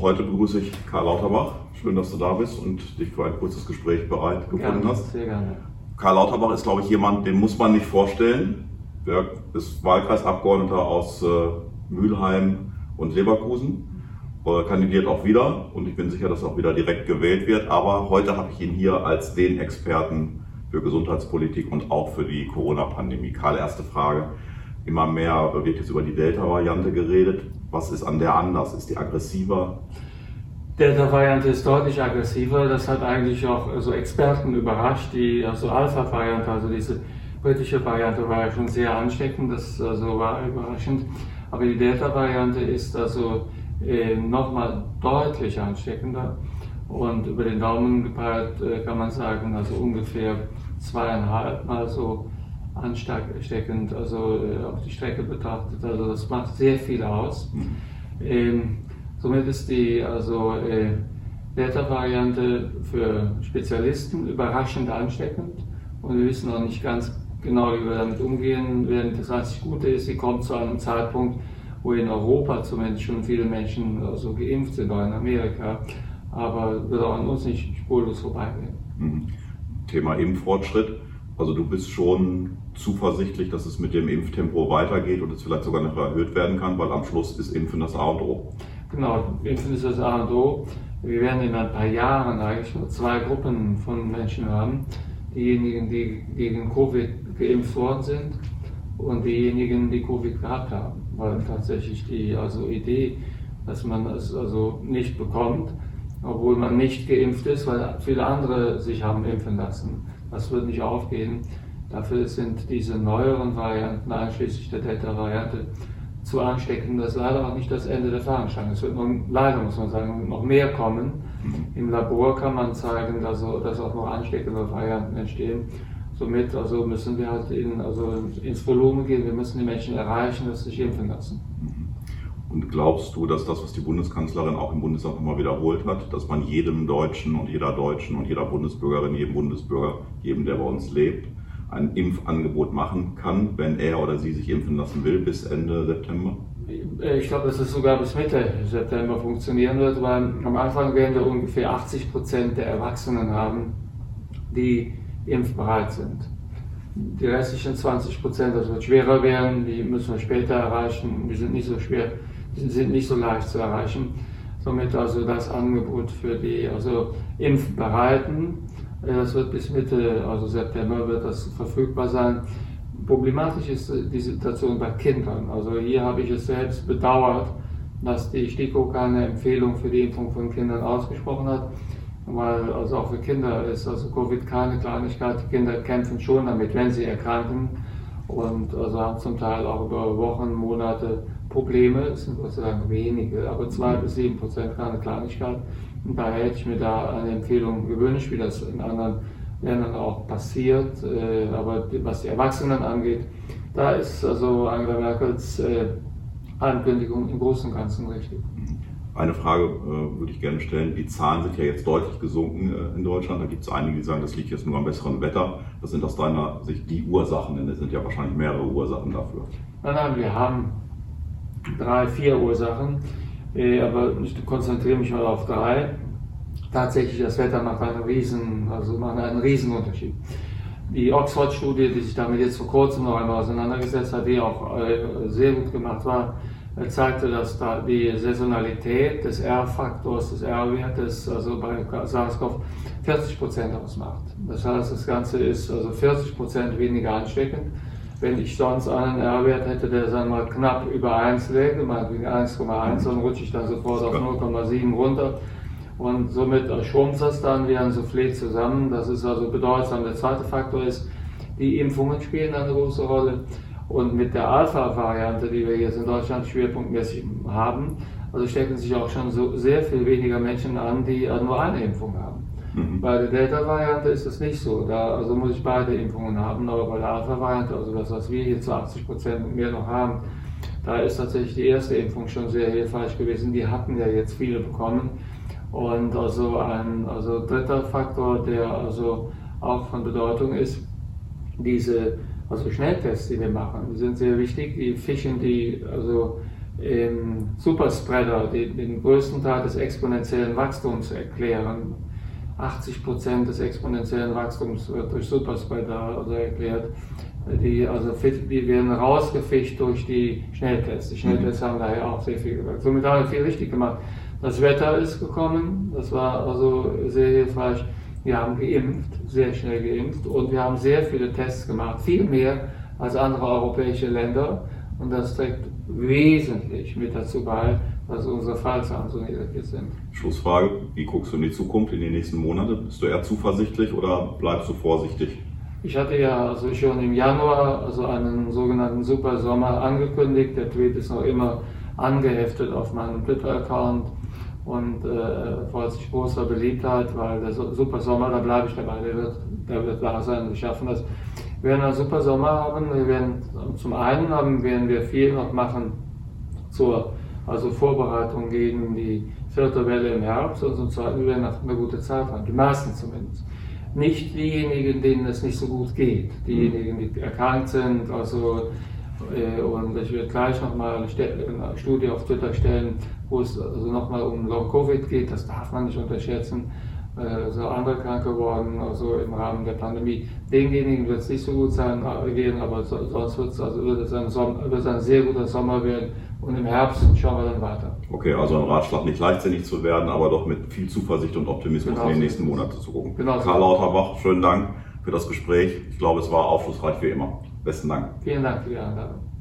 Heute begrüße ich Karl Lauterbach. Schön, dass du da bist und dich für ein kurzes Gespräch bereit gefunden gerne, hast. Sehr gerne. Karl Lauterbach ist, glaube ich, jemand, den muss man nicht vorstellen. Er ist Wahlkreisabgeordneter aus äh, Mülheim und Leverkusen, äh, kandidiert auch wieder und ich bin sicher, dass er auch wieder direkt gewählt wird. Aber heute habe ich ihn hier als den Experten für Gesundheitspolitik und auch für die Corona-Pandemie. Karl, erste Frage. Immer mehr wird jetzt über die Delta-Variante geredet. Was ist an der anders? Ist die aggressiver? Delta-Variante ist deutlich aggressiver. Das hat eigentlich auch so Experten überrascht. Die also Alpha-Variante, also diese britische Variante, war ja schon sehr ansteckend. Das also war überraschend. Aber die Delta-Variante ist also äh, nochmal deutlich ansteckender. Und über den Daumen gepeilt äh, kann man sagen, also ungefähr zweieinhalb Mal so ansteckend, also äh, auf die Strecke betrachtet. Also das macht sehr viel aus. Mhm. Ähm, somit ist die also äh, Delta-Variante für Spezialisten überraschend ansteckend und wir wissen auch nicht ganz genau, wie wir damit umgehen werden. Das einzig Gute ist, sie kommt zu einem Zeitpunkt, wo in Europa zumindest schon viele Menschen also geimpft sind, auch in Amerika, aber wird auch an uns nicht spurlos vorbeigehen. Mhm. Thema Impffortschritt. Also du bist schon zuversichtlich, dass es mit dem Impftempo weitergeht und es vielleicht sogar noch erhöht werden kann, weil am Schluss ist Impfen das A und O. Genau, Impfen ist das A und O. Wir werden in ein paar Jahren eigentlich zwei Gruppen von Menschen haben. Diejenigen, die gegen Covid geimpft worden sind und diejenigen, die Covid gehabt haben. Weil tatsächlich die also Idee, dass man es also nicht bekommt, obwohl man nicht geimpft ist, weil viele andere sich haben impfen lassen das wird nicht aufgehen. Dafür sind diese neueren Varianten, einschließlich der Delta-Variante, zu ansteckend. Das ist leider auch nicht das Ende der Fahnenstange. Es wird noch, leider, muss man sagen, noch mehr kommen. Mhm. Im Labor kann man zeigen, dass, dass auch noch ansteckende Varianten entstehen. Somit also müssen wir halt in, also ins Volumen gehen. Wir müssen die Menschen erreichen, dass sie sich impfen lassen. Und glaubst du, dass das, was die Bundeskanzlerin auch im Bundestag immer wiederholt hat, dass man jedem Deutschen und jeder Deutschen und jeder Bundesbürgerin, jedem Bundesbürger, jedem, der bei uns lebt, ein Impfangebot machen kann, wenn er oder sie sich impfen lassen will, bis Ende September? Ich glaube, dass es sogar bis Mitte September funktionieren wird, weil am Anfang werden wir ungefähr 80 Prozent der Erwachsenen haben, die impfbereit sind. Die restlichen 20 Prozent, das wird schwerer werden, die müssen wir später erreichen. Die sind nicht so schwer sind nicht so leicht zu erreichen. Somit also das Angebot für die also Impfbereiten, äh, das wird bis Mitte, also September wird das verfügbar sein. Problematisch ist die Situation bei Kindern. Also hier habe ich es selbst bedauert, dass die STIKO keine Empfehlung für die Impfung von Kindern ausgesprochen hat, weil also auch für Kinder ist also Covid keine Kleinigkeit. Die Kinder kämpfen schon damit, wenn sie erkranken und also haben zum Teil auch über Wochen, Monate Probleme, es sind Gott sei Dank wenige, aber zwei bis sieben Prozent keine Kleinigkeit. Und daher hätte ich mir da eine Empfehlung gewünscht, wie das in anderen Ländern auch passiert. Äh, aber was die Erwachsenen angeht, da ist also Angela Merkels äh, Ankündigung im Großen und Ganzen richtig. Eine Frage äh, würde ich gerne stellen. Die Zahlen sind ja jetzt deutlich gesunken äh, in Deutschland. Da gibt es einige, die sagen, das liegt jetzt nur am besseren Wetter. Was sind aus deiner Sicht die Ursachen? Denn es sind ja wahrscheinlich mehrere Ursachen dafür. Nein, nein, wir haben drei, vier Ursachen, äh, aber ich konzentriere mich mal auf drei. Tatsächlich, das Wetter macht einen riesen, also macht einen riesen Unterschied. Die Oxford-Studie, die sich damit jetzt vor kurzem noch einmal auseinandergesetzt hat, die auch äh, sehr gut gemacht war, äh, zeigte, dass da die Saisonalität des R-Faktors, des R-Wertes, also bei SARS-CoV 40 Prozent ausmacht. Das heißt, das Ganze ist also 40 Prozent weniger ansteckend wenn ich sonst einen R-Wert hätte, der sagen wir mal knapp über 1 läge, meinetwegen 1,1, dann rutsche ich dann sofort auf 0,7 runter. Und somit schrumpft das dann wie ein Soufflé zusammen. Das ist also bedeutsam. Der zweite Faktor ist, die Impfungen spielen eine große Rolle. Und mit der Alpha-Variante, die wir jetzt in Deutschland schwerpunktmäßig haben, also stecken sich auch schon so sehr viel weniger Menschen an, die nur eine Impfung haben. Mhm. Bei der Delta-Variante ist es nicht so. Da also muss ich beide Impfungen haben, aber bei der Alpha-Variante, also das, was wir hier zu 80 Prozent und mehr noch haben, da ist tatsächlich die erste Impfung schon sehr hilfreich gewesen. Die hatten ja jetzt viele bekommen. Und also ein also dritter Faktor, der also auch von Bedeutung ist, diese also Schnelltests, die wir machen, die sind sehr wichtig. Die fischen die also ähm, Superspreader, die den größten Teil des exponentiellen Wachstums erklären. 80 Prozent des exponentiellen Wachstums wird durch Superspreader also erklärt. Die, also die werden rausgefischt durch die Schnelltests. Die Schnelltests mhm. haben daher auch sehr viel gewirkt. Somit haben wir viel richtig gemacht. Das Wetter ist gekommen, das war also sehr hilfreich. Wir haben geimpft, sehr schnell geimpft und wir haben sehr viele Tests gemacht, viel mehr als andere europäische Länder. Und das trägt wesentlich mit dazu bei, dass unsere Fallzahlen so niedrig sind. Schlussfrage, wie guckst du in die Zukunft, in die nächsten Monate? Bist du eher zuversichtlich oder bleibst du vorsichtig? Ich hatte ja also schon im Januar also einen sogenannten Super Sommer angekündigt. Der Tweet ist noch immer angeheftet auf meinem Twitter-Account und äh, freut sich großer Beliebtheit, weil der Super Sommer, da bleibe ich dabei, der wird, der wird da sein. Wir schaffen das. Wir werden einen super Sommer haben. Wir werden zum einen haben, werden wir viel noch machen zur also Vorbereitung gegen die vierte Welle im Herbst und zum zweiten wir werden eine gute Zeit haben, die meisten zumindest nicht diejenigen, denen es nicht so gut geht, diejenigen, die erkrankt sind. Also, äh, und ich werde gleich nochmal eine, eine Studie auf Twitter stellen, wo es also nochmal um Long-Covid geht, das darf man nicht unterschätzen. Äh, so andere krank geworden, also im Rahmen der Pandemie. Denjenigen wird es nicht so gut sein, äh, gehen, aber sonst wird's, also wird es ein, Sommer, wird es ein sehr guter Sommer werden und im Herbst schauen wir dann weiter. Okay, also ein Ratschlag, nicht leichtsinnig zu werden, aber doch mit viel Zuversicht und Optimismus genau in den nächsten Monaten zu gucken. Genau Karl Lauterbach, schönen Dank für das Gespräch. Ich glaube, es war aufschlussreich wie immer. Besten Dank. Vielen Dank für die Einladung.